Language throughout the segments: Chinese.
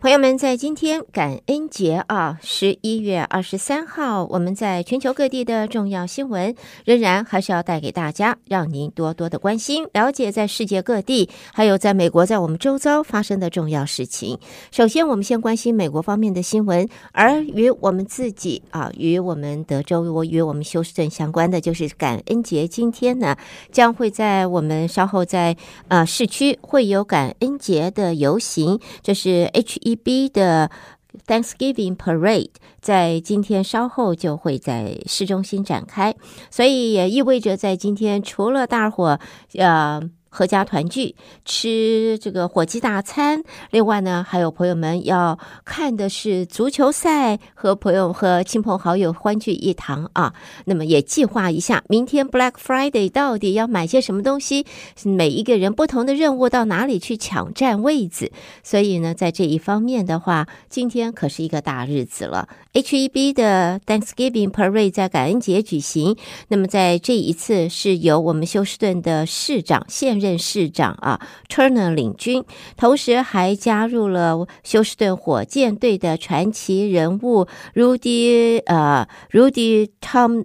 朋友们，在今天感恩节啊，十一月二十三号，我们在全球各地的重要新闻，仍然还是要带给大家，让您多多的关心、了解在世界各地，还有在美国，在我们周遭发生的重要事情。首先，我们先关心美国方面的新闻，而与我们自己啊，与我们德州、我与我们休斯顿相关的，就是感恩节。今天呢，将会在我们稍后在呃市区会有感恩节的游行，这是 H E。B 的 Thanksgiving Parade 在今天稍后就会在市中心展开，所以也意味着在今天除了大伙呃。阖家团聚，吃这个火鸡大餐。另外呢，还有朋友们要看的是足球赛，和朋友和亲朋好友欢聚一堂啊。那么也计划一下，明天 Black Friday 到底要买些什么东西？每一个人不同的任务，到哪里去抢占位子？所以呢，在这一方面的话，今天可是一个大日子了。H-E-B 的 Thanksgiving Parade 在感恩节举行。那么在这一次是由我们休斯顿的市长现任市长啊，Turner 领军，同时还加入了休斯顿火箭队的传奇人物 Rudy 呃 Rudy Tom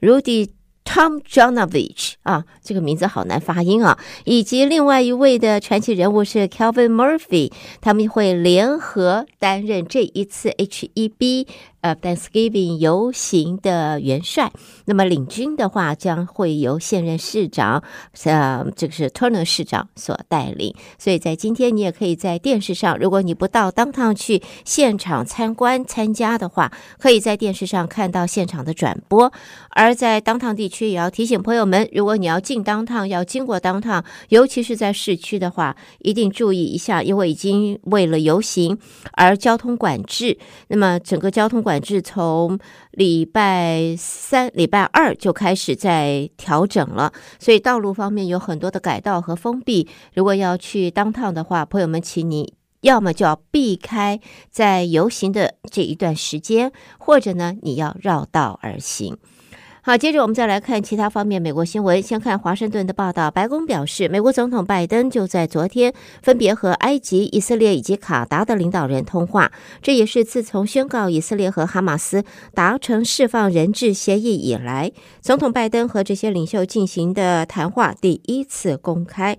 Rudy Tom Johnovich 啊，这个名字好难发音啊，以及另外一位的传奇人物是 Calvin Murphy，他们会联合担任这一次 HEB。呃，Thanksgiving 游行的元帅，那么领军的话将会由现任市长，呃，这个是 Turner 市长所带领。所以在今天，你也可以在电视上，如果你不到当趟去现场参观参加的话，可以在电视上看到现场的转播。而在当趟地区，也要提醒朋友们，如果你要进当趟，要经过当趟，尤其是在市区的话，一定注意一下，因为已经为了游行而交通管制。那么整个交通管制从礼拜三、礼拜二就开始在调整了，所以道路方面有很多的改道和封闭。如果要去当趟的话，朋友们，请你要么就要避开在游行的这一段时间，或者呢，你要绕道而行。好，接着我们再来看其他方面美国新闻。先看华盛顿的报道，白宫表示，美国总统拜登就在昨天分别和埃及、以色列以及卡达的领导人通话，这也是自从宣告以色列和哈马斯达成释放人质协议以来，总统拜登和这些领袖进行的谈话第一次公开。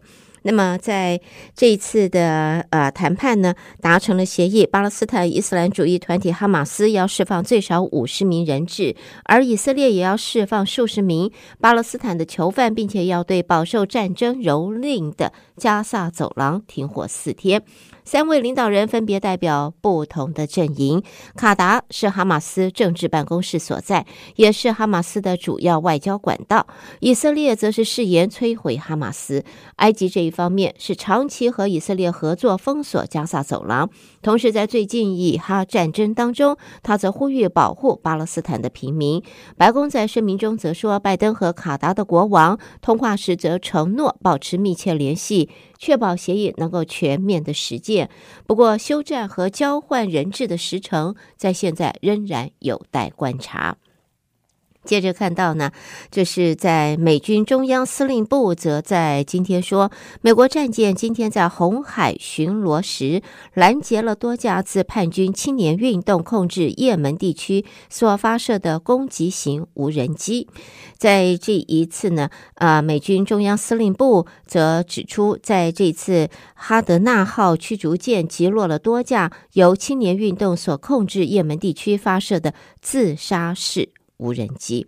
那么，在这一次的呃谈判呢，达成了协议，巴勒斯坦伊斯兰主义团体哈马斯要释放最少五十名人质，而以色列也要释放数十名巴勒斯坦的囚犯，并且要对饱受战争蹂躏的加萨走廊停火四天。三位领导人分别代表不同的阵营。卡达是哈马斯政治办公室所在，也是哈马斯的主要外交管道。以色列则是誓言摧毁哈马斯。埃及这一方面是长期和以色列合作封锁加萨走廊，同时在最近以哈战争当中，他则呼吁保护巴勒斯坦的平民。白宫在声明中则说，拜登和卡达的国王通话时则承诺保持密切联系。确保协议能够全面的实践。不过，休战和交换人质的时程在现在仍然有待观察。接着看到呢，这是在美军中央司令部则在今天说，美国战舰今天在红海巡逻时拦截了多架自叛军青年运动控制也门地区所发射的攻击型无人机。在这一次呢，啊，美军中央司令部则指出，在这次哈德纳号驱逐舰击落了多架由青年运动所控制也门地区发射的自杀式。无人机。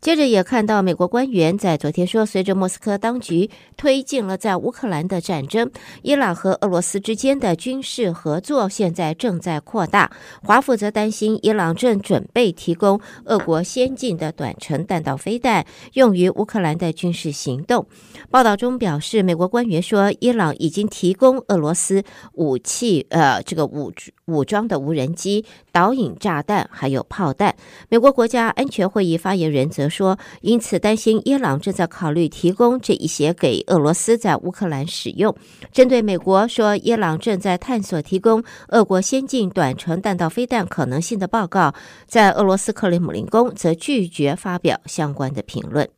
接着也看到，美国官员在昨天说，随着莫斯科当局推进了在乌克兰的战争，伊朗和俄罗斯之间的军事合作现在正在扩大。华府则担心，伊朗正准备提供俄国先进的短程弹道飞弹，用于乌克兰的军事行动。报道中表示，美国官员说，伊朗已经提供俄罗斯武器，呃，这个武武装的无人机、导引炸弹，还有炮弹。美国国家安全会议发言人则说，因此担心伊朗正在考虑提供这一些给俄罗斯在乌克兰使用。针对美国说伊朗正在探索提供俄国先进短程弹道飞弹可能性的报告，在俄罗斯克里姆林宫则拒绝发表相关的评论。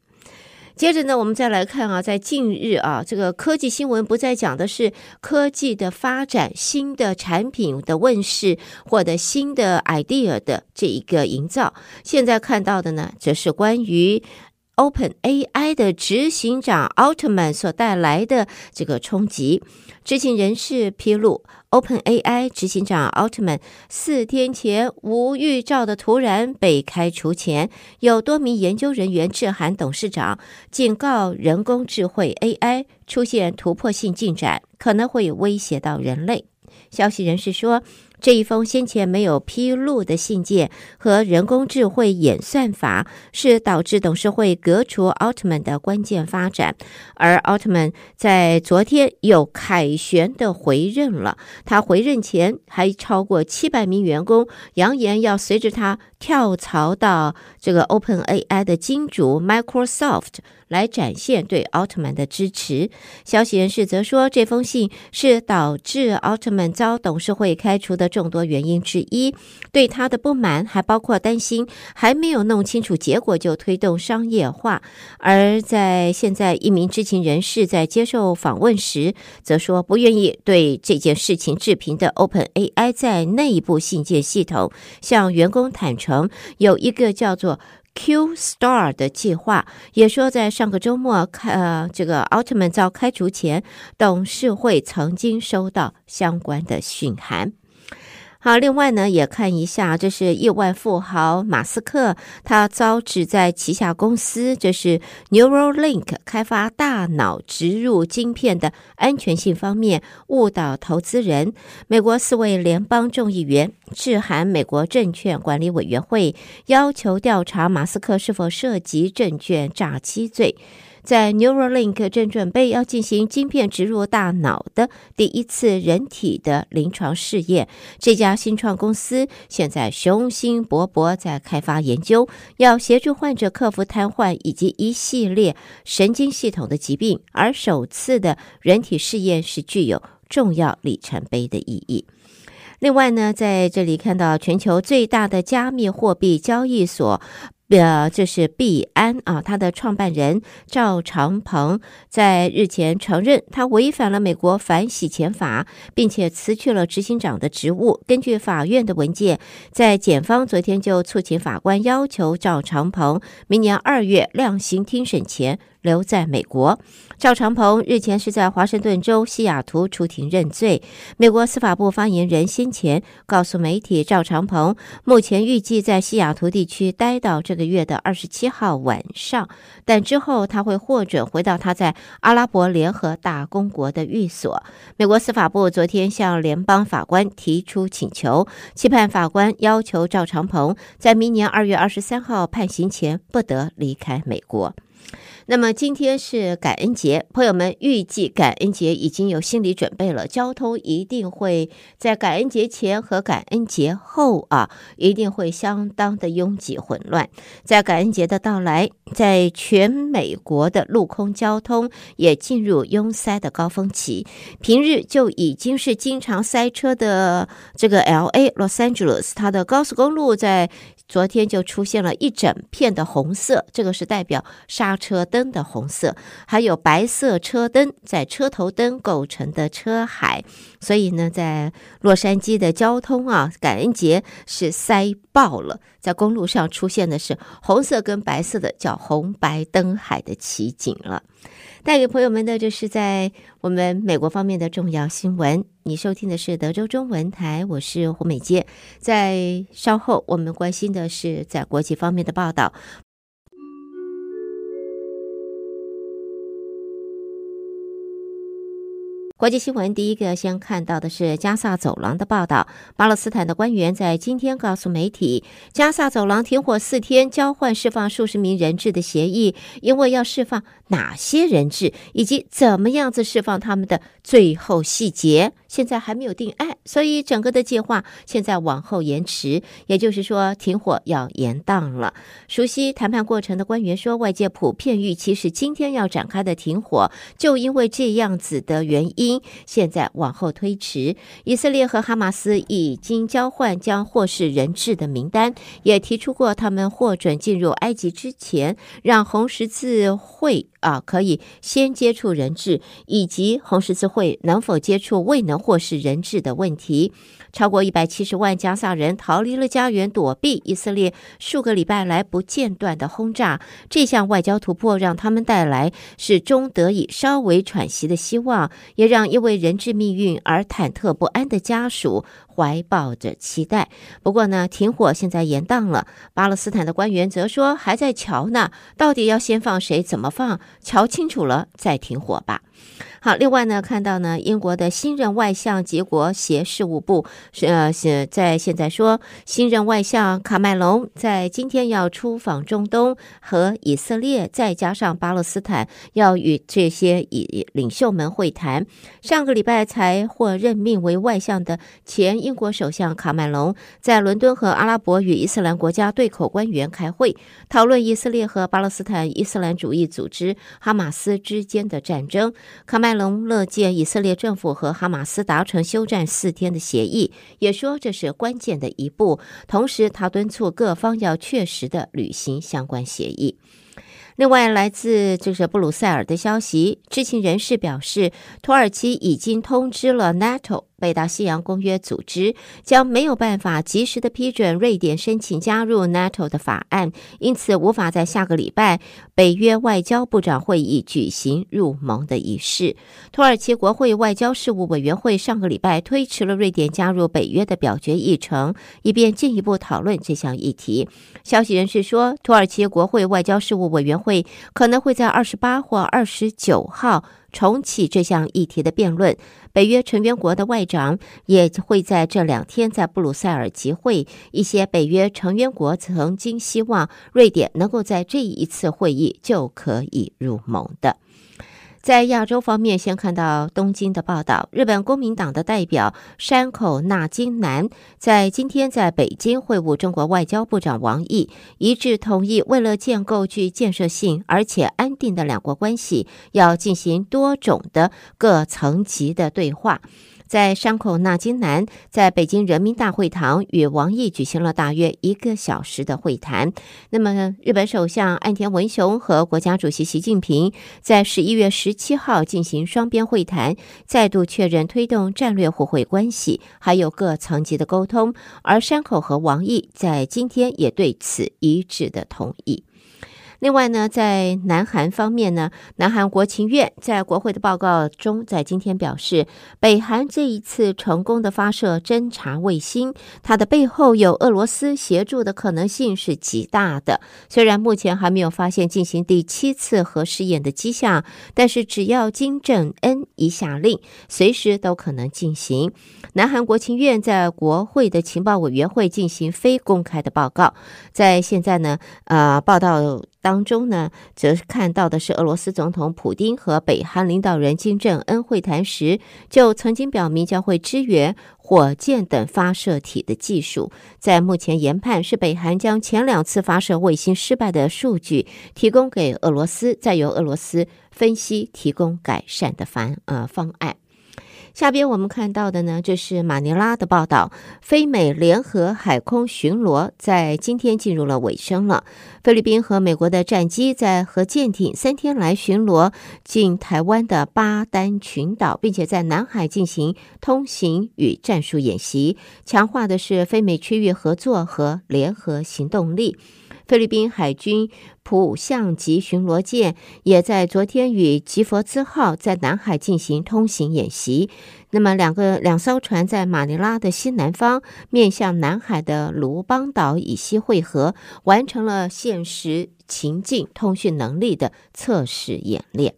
接着呢，我们再来看啊，在近日啊，这个科技新闻不再讲的是科技的发展、新的产品的问世或者新的 idea 的这一个营造，现在看到的呢，则是关于 OpenAI 的执行长奥特曼所带来的这个冲击。知情人士披露。OpenAI 执行长奥特曼四天前无预兆的突然被开除前，有多名研究人员致函董事长，警告人工智慧 AI 出现突破性进展，可能会威胁到人类。消息人士说，这一封先前没有披露的信件和人工智慧演算法是导致董事会革除奥特曼的关键发展，而奥特曼在昨天又凯旋的回任了。他回任前还超过七百名员工扬言要随着他跳槽到这个 OpenAI 的金主 Microsoft。来展现对奥特曼的支持。消息人士则说，这封信是导致奥特曼遭董事会开除的众多原因之一。对他的不满还包括担心还没有弄清楚结果就推动商业化。而在现在，一名知情人士在接受访问时则说，不愿意对这件事情置评的 OpenAI 在内部信件系统向员工坦诚，有一个叫做。Q Star 的计划也说，在上个周末，开呃，这个奥特曼遭开除前，董事会曾经收到相关的讯函。好，另外呢，也看一下，这是亿万富豪马斯克，他遭指在旗下公司，这是 Neuralink 开发大脑植入晶片的安全性方面误导投资人。美国四位联邦众议员致函美国证券管理委员会，要求调查马斯克是否涉及证券诈欺罪。在 Neuralink 正准备要进行晶片植入大脑的第一次人体的临床试验，这家新创公司现在雄心勃勃在开发研究，要协助患者克服瘫痪以及一系列神经系统的疾病。而首次的人体试验是具有重要里程碑的意义。另外呢，在这里看到全球最大的加密货币交易所。呃，这是币安啊，他的创办人赵长鹏在日前承认，他违反了美国反洗钱法，并且辞去了执行长的职务。根据法院的文件，在检方昨天就促请法官要求赵长鹏明年二月量刑听审前。留在美国，赵长鹏日前是在华盛顿州西雅图出庭认罪。美国司法部发言人先前告诉媒体，赵长鹏目前预计在西雅图地区待到这个月的二十七号晚上，但之后他会获准回到他在阿拉伯联合大公国的寓所。美国司法部昨天向联邦法官提出请求，期盼法官要求赵长鹏在明年二月二十三号判刑前不得离开美国。那么今天是感恩节，朋友们预计感恩节已经有心理准备了。交通一定会在感恩节前和感恩节后啊，一定会相当的拥挤混乱。在感恩节的到来，在全美国的陆空交通也进入拥塞的高峰期。平日就已经是经常塞车的这个 LA Los Angeles，它的高速公路在。昨天就出现了一整片的红色，这个是代表刹车灯的红色，还有白色车灯在车头灯构成的车海，所以呢，在洛杉矶的交通啊，感恩节是塞爆了，在公路上出现的是红色跟白色的叫红白灯海的奇景了。带给朋友们的，这是在我们美国方面的重要新闻。你收听的是德州中文台，我是胡美杰。在稍后，我们关心的是在国际方面的报道。国际新闻第一个先看到的是加萨走廊的报道。巴勒斯坦的官员在今天告诉媒体，加萨走廊停火四天，交换释放数十名人质的协议，因为要释放哪些人质以及怎么样子释放他们的最后细节，现在还没有定案，所以整个的计划现在往后延迟，也就是说停火要延宕了。熟悉谈判过程的官员说，外界普遍预期是今天要展开的停火，就因为这样子的原因，现在往后推迟。以色列和哈马斯已经交换将获释人质的名单，也提出过他们获准进入埃及之前，让红十字会。啊，可以先接触人质，以及红十字会能否接触未能获释人质的问题。超过一百七十万加萨人逃离了家园，躲避以色列数个礼拜来不间断的轰炸。这项外交突破让他们带来始终得以稍微喘息的希望，也让因为人质命运而忐忑不安的家属怀抱着期待。不过呢，停火现在延宕了。巴勒斯坦的官员则说还在瞧呢，到底要先放谁，怎么放？瞧清楚了再停火吧。好，另外呢，看到呢，英国的新任外相及国协事务部是呃是在现在说，新任外相卡麦隆在今天要出访中东和以色列，再加上巴勒斯坦，要与这些以领袖们会谈。上个礼拜才获任命为外相的前英国首相卡麦隆，在伦敦和阿拉伯与伊斯兰国家对口官员开会，讨论以色列和巴勒斯坦伊斯兰主义组织哈马斯之间的战争。卡麦隆乐见以色列政府和哈马斯达成休战四天的协议，也说这是关键的一步。同时，他敦促各方要确实的履行相关协议。另外，来自就是布鲁塞尔的消息，知情人士表示，土耳其已经通知了 NATO。北大西洋公约组织将没有办法及时的批准瑞典申请加入 NATO 的法案，因此无法在下个礼拜北约外交部长会议举行入盟的仪式。土耳其国会外交事务委员会上个礼拜推迟了瑞典加入北约的表决议程，以便进一步讨论这项议题。消息人士说，土耳其国会外交事务委员会可能会在二十八或二十九号。重启这项议题的辩论，北约成员国的外长也会在这两天在布鲁塞尔集会。一些北约成员国曾经希望瑞典能够在这一次会议就可以入盟的。在亚洲方面，先看到东京的报道。日本公民党的代表山口纳金男在今天在北京会晤中国外交部长王毅，一致同意，为了建构具建设性而且安定的两国关系，要进行多种的各层级的对话。在山口纳津男在北京人民大会堂与王毅举行了大约一个小时的会谈。那么，日本首相岸田文雄和国家主席习近平在十一月十七号进行双边会谈，再度确认推动战略互惠关系，还有各层级的沟通。而山口和王毅在今天也对此一致的同意。另外呢，在南韩方面呢，南韩国情院在国会的报告中，在今天表示，北韩这一次成功的发射侦察卫星，它的背后有俄罗斯协助的可能性是极大的。虽然目前还没有发现进行第七次核试验的迹象，但是只要金正恩一下令，随时都可能进行。南韩国情院在国会的情报委员会进行非公开的报告，在现在呢，呃，报道。当中呢，则看到的是俄罗斯总统普丁和北韩领导人金正恩会谈时，就曾经表明将会支援火箭等发射体的技术。在目前研判是北韩将前两次发射卫星失败的数据提供给俄罗斯，再由俄罗斯分析提供改善的方呃方案。下边我们看到的呢，这是马尼拉的报道。菲美联合海空巡逻在今天进入了尾声了。菲律宾和美国的战机在和舰艇三天来巡逻进台湾的巴丹群岛，并且在南海进行通行与战术演习，强化的是非美区域合作和联合行动力。菲律宾海军普相级巡逻舰也在昨天与吉佛兹号在南海进行通行演习。那么，两个两艘船在马尼拉的西南方，面向南海的卢邦岛以西汇合，完成了现实情境通讯能力的测试演练。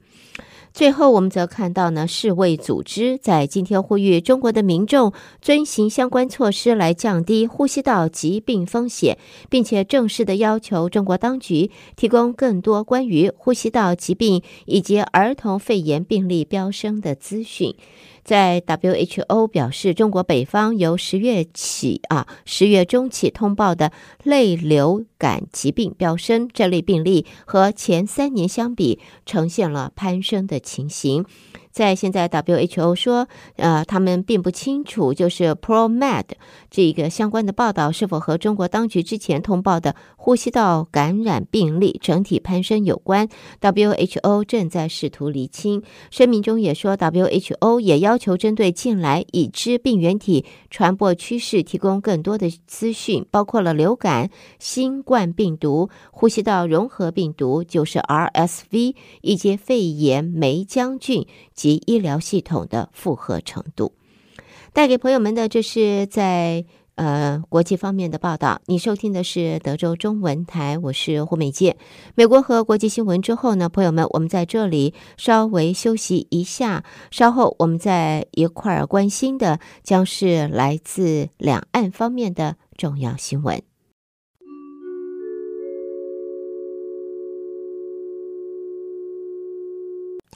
最后，我们则看到呢，世卫组织在今天呼吁中国的民众遵循相关措施来降低呼吸道疾病风险，并且正式的要求中国当局提供更多关于呼吸道疾病以及儿童肺炎病例飙升的资讯。在 WHO 表示，中国北方由十月起啊，十月中起通报的泪流感疾病飙升，这类病例和前三年相比，呈现了攀升的情形。在现在，WHO 说，呃，他们并不清楚，就是 ProMed 这一个相关的报道是否和中国当局之前通报的呼吸道感染病例整体攀升有关。WHO 正在试图厘清。声明中也说，WHO 也要求针对近来已知病原体传播趋势提供更多的资讯，包括了流感、新冠病毒、呼吸道融合病毒，就是 RSV，以及肺炎梅浆菌。及医疗系统的负荷程度，带给朋友们的这是在呃国际方面的报道。你收听的是德州中文台，我是胡美健。美国和国际新闻之后呢，朋友们，我们在这里稍微休息一下，稍后我们再一块儿关心的将是来自两岸方面的重要新闻。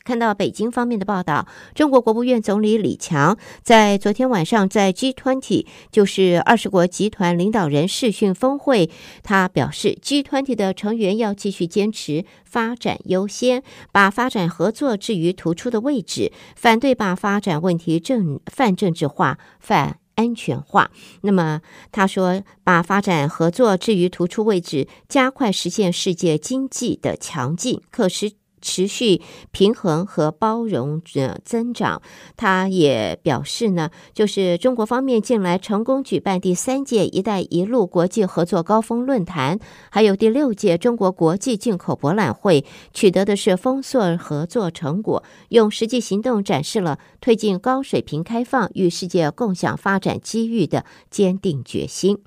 看到北京方面的报道，中国国务院总理李强在昨天晚上在 G20，就是二十国集团领导人视讯峰会，他表示，G20 的成员要继续坚持发展优先，把发展合作置于突出的位置，反对把发展问题政泛政治化、泛安全化。那么他说，把发展合作置于突出位置，加快实现世界经济的强劲，可是。持续平衡和包容着增长。他也表示呢，就是中国方面近来成功举办第三届“一带一路”国际合作高峰论坛，还有第六届中国国际进口博览会，取得的是丰硕合作成果，用实际行动展示了推进高水平开放与世界共享发展机遇的坚定决心。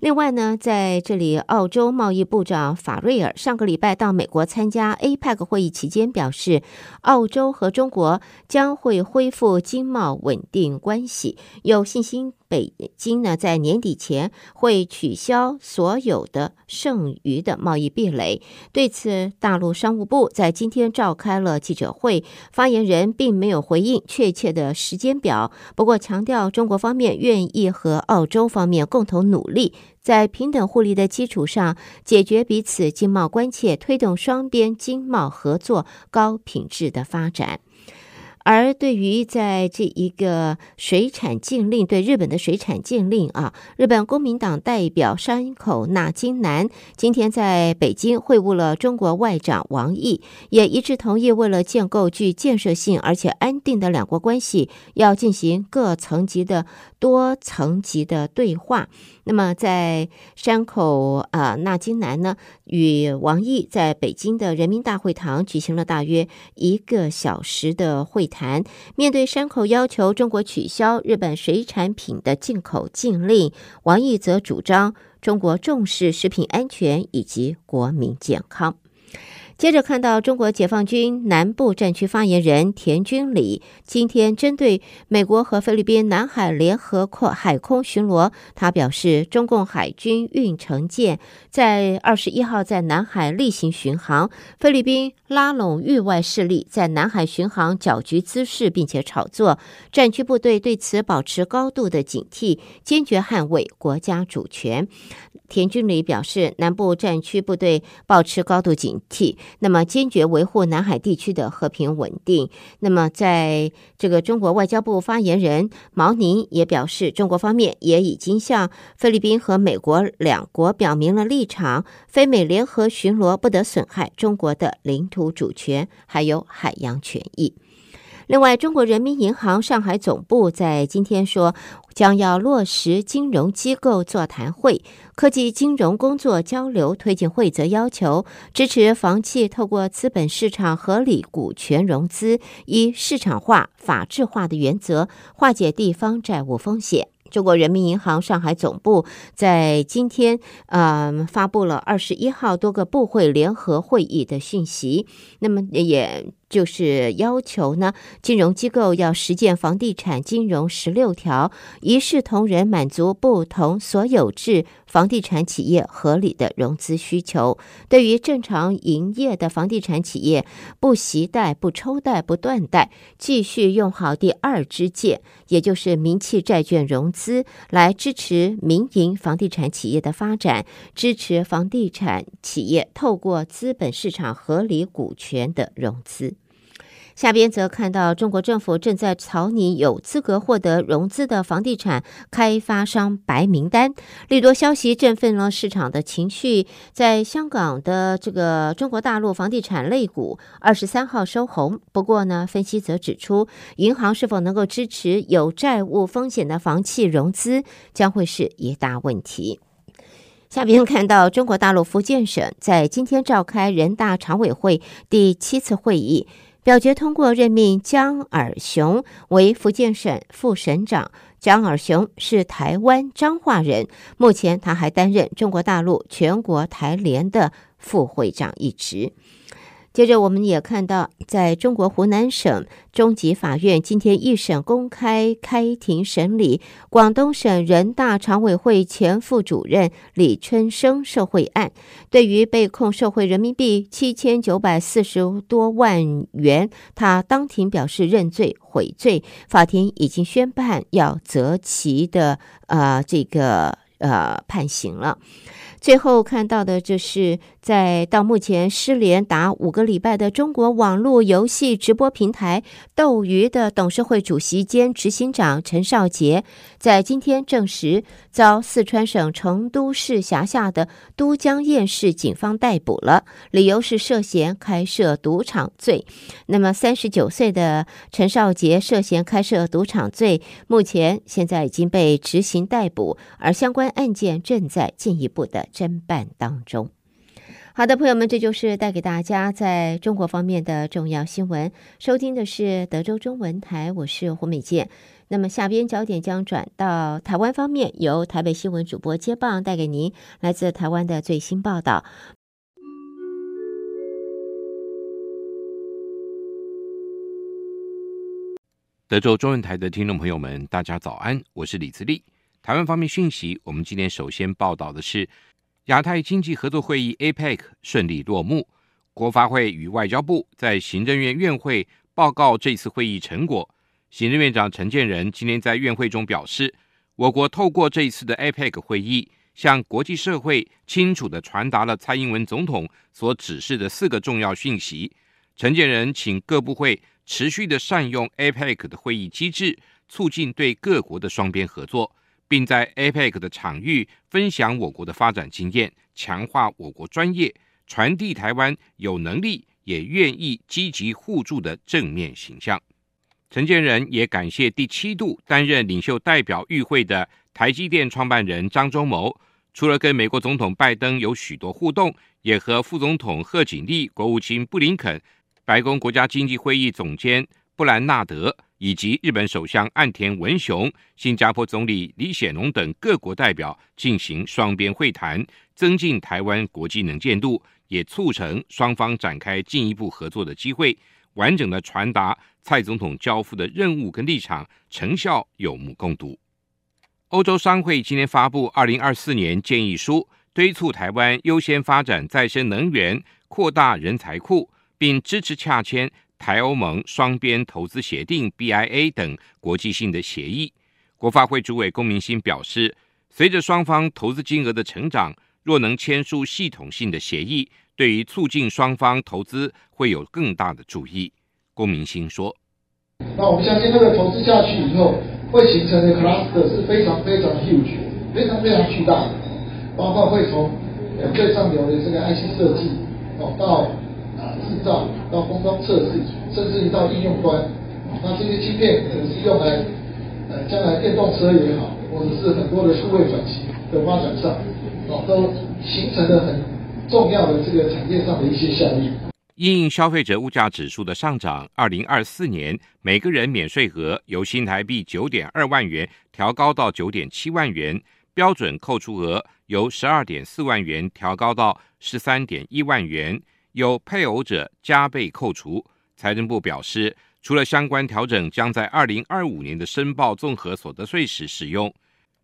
另外呢，在这里，澳洲贸易部长法瑞尔上个礼拜到美国参加 APEC 会议期间表示，澳洲和中国将会恢复经贸稳定关系，有信心。北京呢，在年底前会取消所有的剩余的贸易壁垒。对此，大陆商务部在今天召开了记者会，发言人并没有回应确切的时间表，不过强调中国方面愿意和澳洲方面共同努力，在平等互利的基础上解决彼此经贸关切，推动双边经贸合作高品质的发展。而对于在这一个水产禁令，对日本的水产禁令啊，日本公民党代表山口那津男今天在北京会晤了中国外长王毅，也一致同意为了建构具建设性而且安定的两国关系，要进行各层级的多层级的对话。那么，在山口啊，那津男呢与王毅在北京的人民大会堂举行了大约一个小时的会谈。面对山口要求中国取消日本水产品的进口禁令，王毅则主张中国重视食品安全以及国民健康。接着看到中国解放军南部战区发言人田军礼今天针对美国和菲律宾南海联合扩海空巡逻，他表示，中共海军运城舰在二十一号在南海例行巡航，菲律宾拉拢域外势力在南海巡航搅局滋事，并且炒作，战区部队对此保持高度的警惕，坚决捍卫国家主权。田军礼表示，南部战区部队保持高度警惕。那么坚决维护南海地区的和平稳定。那么，在这个中国外交部发言人毛宁也表示，中国方面也已经向菲律宾和美国两国表明了立场，非美联合巡逻不得损害中国的领土主权还有海洋权益。另外，中国人民银行上海总部在今天说，将要落实金融机构座谈会、科技金融工作交流推进会则要求，支持房企透过资本市场合理股权融资，以市场化、法治化的原则化解地方债务风险。中国人民银行上海总部在今天，嗯，发布了二十一号多个部会联合会议的讯息，那么也就是要求呢，金融机构要实践房地产金融十六条，一视同仁，满足不同所有制房地产企业合理的融资需求。对于正常营业的房地产企业，不携带、不抽贷、不断贷，继续用好第二支箭，也就是民企债券融资，来支持民营房地产企业的发展，支持房地产企业透过资本市场合理股权的融资。下边则看到，中国政府正在草拟有资格获得融资的房地产开发商白名单。利多消息振奋了市场的情绪，在香港的这个中国大陆房地产类股二十三号收红。不过呢，分析则指出，银行是否能够支持有债务风险的房企融资，将会是一大问题。下边看到，中国大陆福建省在今天召开人大常委会第七次会议。表决通过任命江尔雄为福建省副省长。江尔雄是台湾彰化人，目前他还担任中国大陆全国台联的副会长一职。接着，我们也看到，在中国湖南省中级法院今天一审公开开庭审理广东省人大常委会前副主任李春生受贿案，对于被控受贿人民币七千九百四十多万元，他当庭表示认罪悔罪，法庭已经宣判要择期的呃这个呃判刑了。最后看到的就是，在到目前失联达五个礼拜的中国网络游戏直播平台斗鱼的董事会主席兼执行长陈少杰，在今天证实遭四川省成都市辖下的都江堰市警方逮捕了，理由是涉嫌开设赌场罪。那么三十九岁的陈少杰涉嫌开设赌场罪，目前现在已经被执行逮捕，而相关案件正在进一步的。侦办当中。好的，朋友们，这就是带给大家在中国方面的重要新闻。收听的是德州中文台，我是胡美健。那么下边焦点将转到台湾方面，由台北新闻主播接棒带给您来自台湾的最新报道。德州中文台的听众朋友们，大家早安，我是李自立。台湾方面讯息，我们今天首先报道的是。亚太经济合作会议 （APEC） 顺利落幕，国发会与外交部在行政院院会报告这次会议成果。行政院长陈建仁今天在院会中表示，我国透过这一次的 APEC 会议，向国际社会清楚地传达了蔡英文总统所指示的四个重要讯息。陈建仁请各部会持续地善用 APEC 的会议机制，促进对各国的双边合作。并在 APEC 的场域分享我国的发展经验，强化我国专业，传递台湾有能力也愿意积极互助的正面形象。陈建仁也感谢第七度担任领袖代表与会的台积电创办人张忠谋，除了跟美国总统拜登有许多互动，也和副总统贺锦丽、国务卿布林肯、白宫国家经济会议总监布兰纳德。以及日本首相岸田文雄、新加坡总理李显龙等各国代表进行双边会谈，增进台湾国际能见度，也促成双方展开进一步合作的机会，完整的传达蔡总统交付的任务跟立场，成效有目共睹。欧洲商会今天发布二零二四年建议书，敦促台湾优先发展再生能源，扩大人才库，并支持洽签。台欧盟双边投资协定 （BIA） 等国际性的协议，国发会主委龚明鑫表示，随着双方投资金额的成长，若能签署系统性的协议，对于促进双方投资会有更大的助益。龚明鑫说：“那我们相信，那个投资下去以后，会形成的 cluster 是非常非常 huge，非常非常巨大的，包括会从最上游的这个 IC 设计哦到。”制造到封装测试，甚至于到应用端，那这些芯片可能是用来，呃，将来电动车也好，或者是很多的数位转型的发展上，哦，都形成了很重要的这个产业上的一些效益。因应消费者物价指数的上涨，二零二四年每个人免税额由新台币九点二万元调高到九点七万元，标准扣除额由十二点四万元调高到十三点一万元。有配偶者加倍扣除，财政部表示，除了相关调整将在二零二五年的申报综合所得税时使用。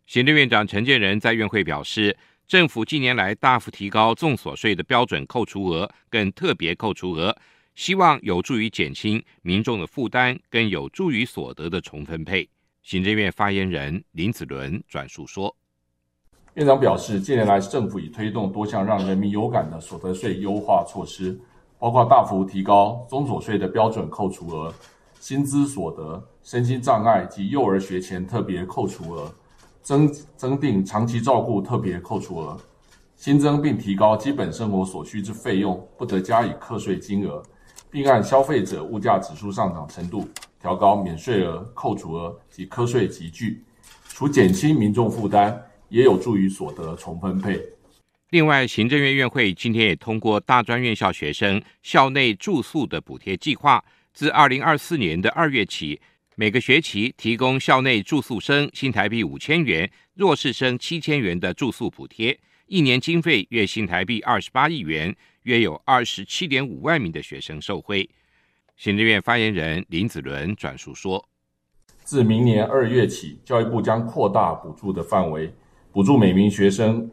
行政院长陈建仁在院会表示，政府近年来大幅提高综所税的标准扣除额跟特别扣除额，希望有助于减轻民众的负担，更有助于所得的重分配。行政院发言人林子伦转述说，院长表示，近年来政府已推动多项让人民有感的所得税优化措施，包括大幅提高中所税的标准扣除额、薪资所得、身心障碍及幼儿学前特别扣除额。增增订长期照顾特别扣除额，新增并提高基本生活所需之费用不得加以课税金额，并按消费者物价指数上涨程度调高免税额、扣除额及课税集距，除减轻民众负担，也有助于所得重分配。另外，行政院院会今天也通过大专院校学生校内住宿的补贴计划，自二零二四年的二月起。每个学期提供校内住宿生新台币五千元，弱势生七千元的住宿补贴，一年经费约新台币二十八亿元，约有二十七点五万名的学生受惠。行政院发言人林子伦转述说：“自明年二月起，教育部将扩大补助的范围，补助每名学生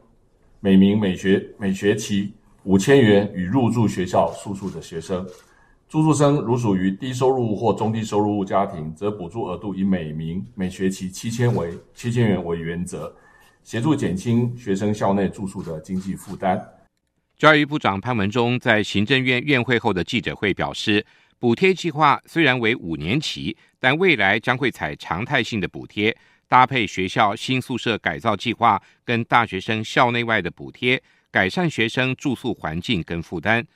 每名每学每学期五千元，与入住学校宿宿的学生。”住宿生如属于低收入或中低收入家庭，则补助额度以每名每学期七千为七千元为原则，协助减轻学生校内住宿的经济负担。教育部长潘文忠在行政院院会后的记者会表示，补贴计划虽然为五年期，但未来将会采常态性的补贴，搭配学校新宿舍改造计划跟大学生校内外的补贴，改善学生住宿环境跟负担。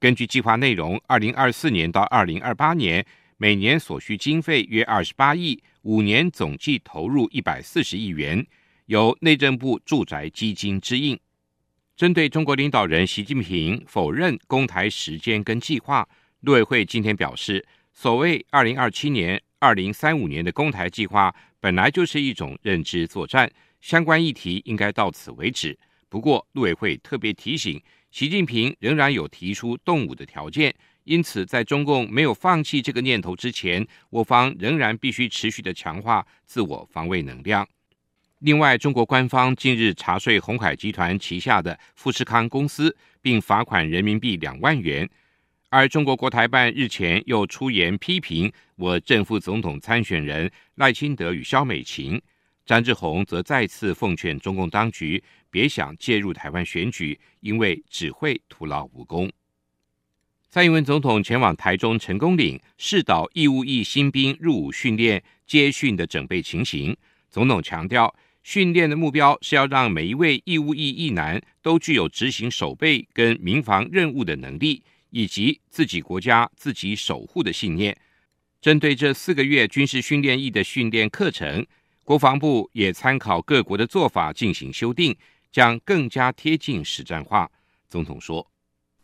根据计划内容，二零二四年到二零二八年，每年所需经费约二十八亿，五年总计投入一百四十亿元，由内政部住宅基金支应。针对中国领导人习近平否认公台时间跟计划，陆委会今天表示，所谓二零二七年、二零三五年的攻台计划，本来就是一种认知作战，相关议题应该到此为止。不过，陆委会特别提醒。习近平仍然有提出动武的条件，因此在中共没有放弃这个念头之前，我方仍然必须持续的强化自我防卫能量。另外，中国官方近日查税鸿海集团旗下的富士康公司，并罚款人民币两万元。而中国国台办日前又出言批评我正副总统参选人赖清德与萧美琴。詹志宏则再次奉劝中共当局别想介入台湾选举，因为只会徒劳无功。蔡英文总统前往台中成功岭视导义务役新兵入伍训练接训的整备情形。总统强调，训练的目标是要让每一位义务役役男都具有执行守备跟民防任务的能力，以及自己国家自己守护的信念。针对这四个月军事训练役的训练课程。国防部也参考各国的做法进行修订，将更加贴近实战化。总统说：“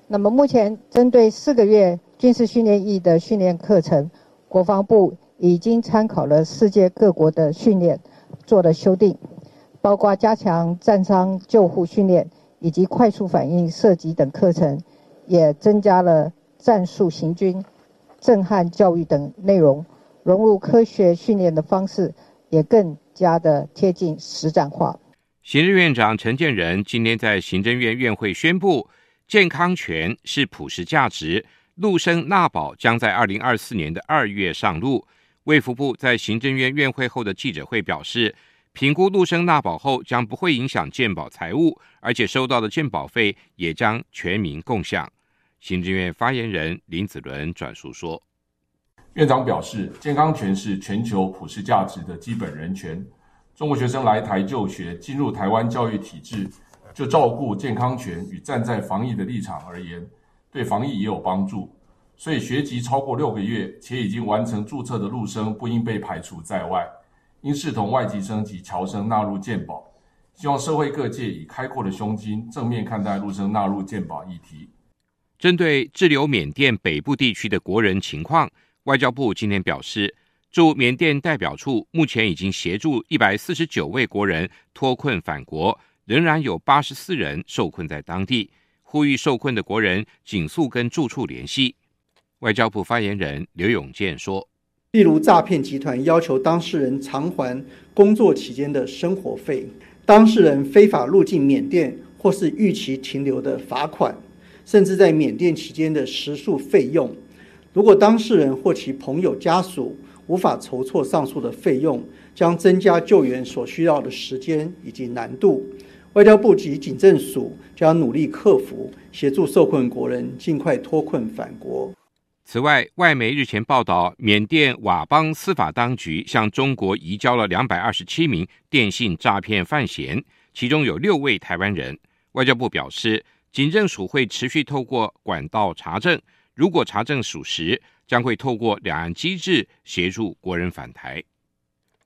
那么目前针对四个月军事训练役的训练课程，国防部已经参考了世界各国的训练，做了修订，包括加强战伤救护训练以及快速反应射击等课程，也增加了战术行军、震撼教育等内容，融入科学训练的方式。”也更加的贴近实战化。行政院长陈建仁今天在行政院院会宣布，健康权是普世价值，陆生纳保将在二零二四年的二月上路。卫福部在行政院院会后的记者会表示，评估陆生纳保后将不会影响健保财务，而且收到的健保费也将全民共享。行政院发言人林子伦转述说。院长表示，健康权是全球普世价值的基本人权。中国学生来台就学，进入台湾教育体制，就照顾健康权与站在防疫的立场而言，对防疫也有帮助。所以学籍超过六个月且已经完成注册的陆生，不应被排除在外，应视同外籍生及侨生纳入健保。希望社会各界以开阔的胸襟，正面看待陆生纳入健保议题。针对滞留缅甸北部地区的国人情况。外交部今天表示，驻缅甸代表处目前已经协助一百四十九位国人脱困返国，仍然有八十四人受困在当地，呼吁受困的国人紧速跟住处联系。外交部发言人刘永健说：“例如诈骗集团要求当事人偿还工作期间的生活费，当事人非法入境缅甸或是逾期停留的罚款，甚至在缅甸期间的食宿费用。如果当事人或其朋友家属无法筹措上述的费用，将增加救援所需要的时间以及难度。外交部及警政署将努力克服，协助受困国人尽快脱困返国。”此外，外媒日前报道，缅甸佤邦司法当局向中国移交了两百二十七名电信诈骗犯嫌，其中有六位台湾人。外交部表示，警政署会持续透过管道查证，如果查证属实，将会透过两岸机制协助国人返台。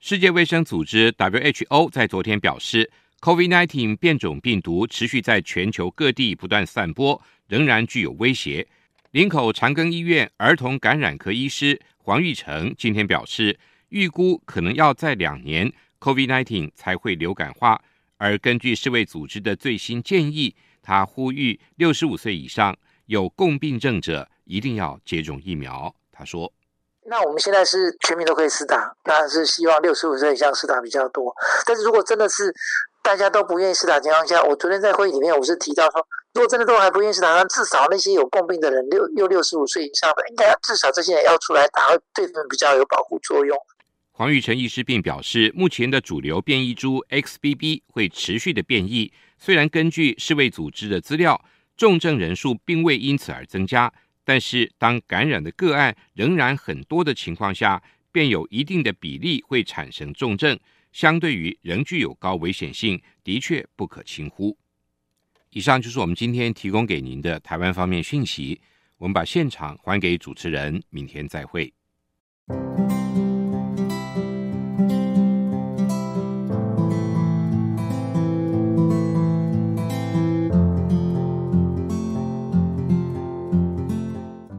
世界卫生组织 WHO 在昨天表示，COVID-19 变种病毒持续在全球各地不断散播，仍然具有威胁。林口长庚医院儿童感染科医师黄玉成今天表示，预估可能要在两年，COVID-19 才会流感化。而根据世卫组织的最新建议，他呼吁六十五岁以上有共病症者一定要接种疫苗。他说：“那我们现在是全民都可以施打，当然是希望六十五岁以上施打比较多。但是如果真的是大家都不愿意施打情况下，我昨天在会议里面我是提到说。”如果真的都还不愿意打，那至少那些有共病的人，六又六十五岁以上的，应该至少这些人要出来打，会对他们比较有保护作用。黄玉成医师并表示，目前的主流变异株 XBB 会持续的变异，虽然根据世卫组织的资料，重症人数并未因此而增加，但是当感染的个案仍然很多的情况下，便有一定的比例会产生重症，相对于仍具有高危险性，的确不可轻忽。以上就是我们今天提供给您的台湾方面讯息。我们把现场还给主持人，明天再会。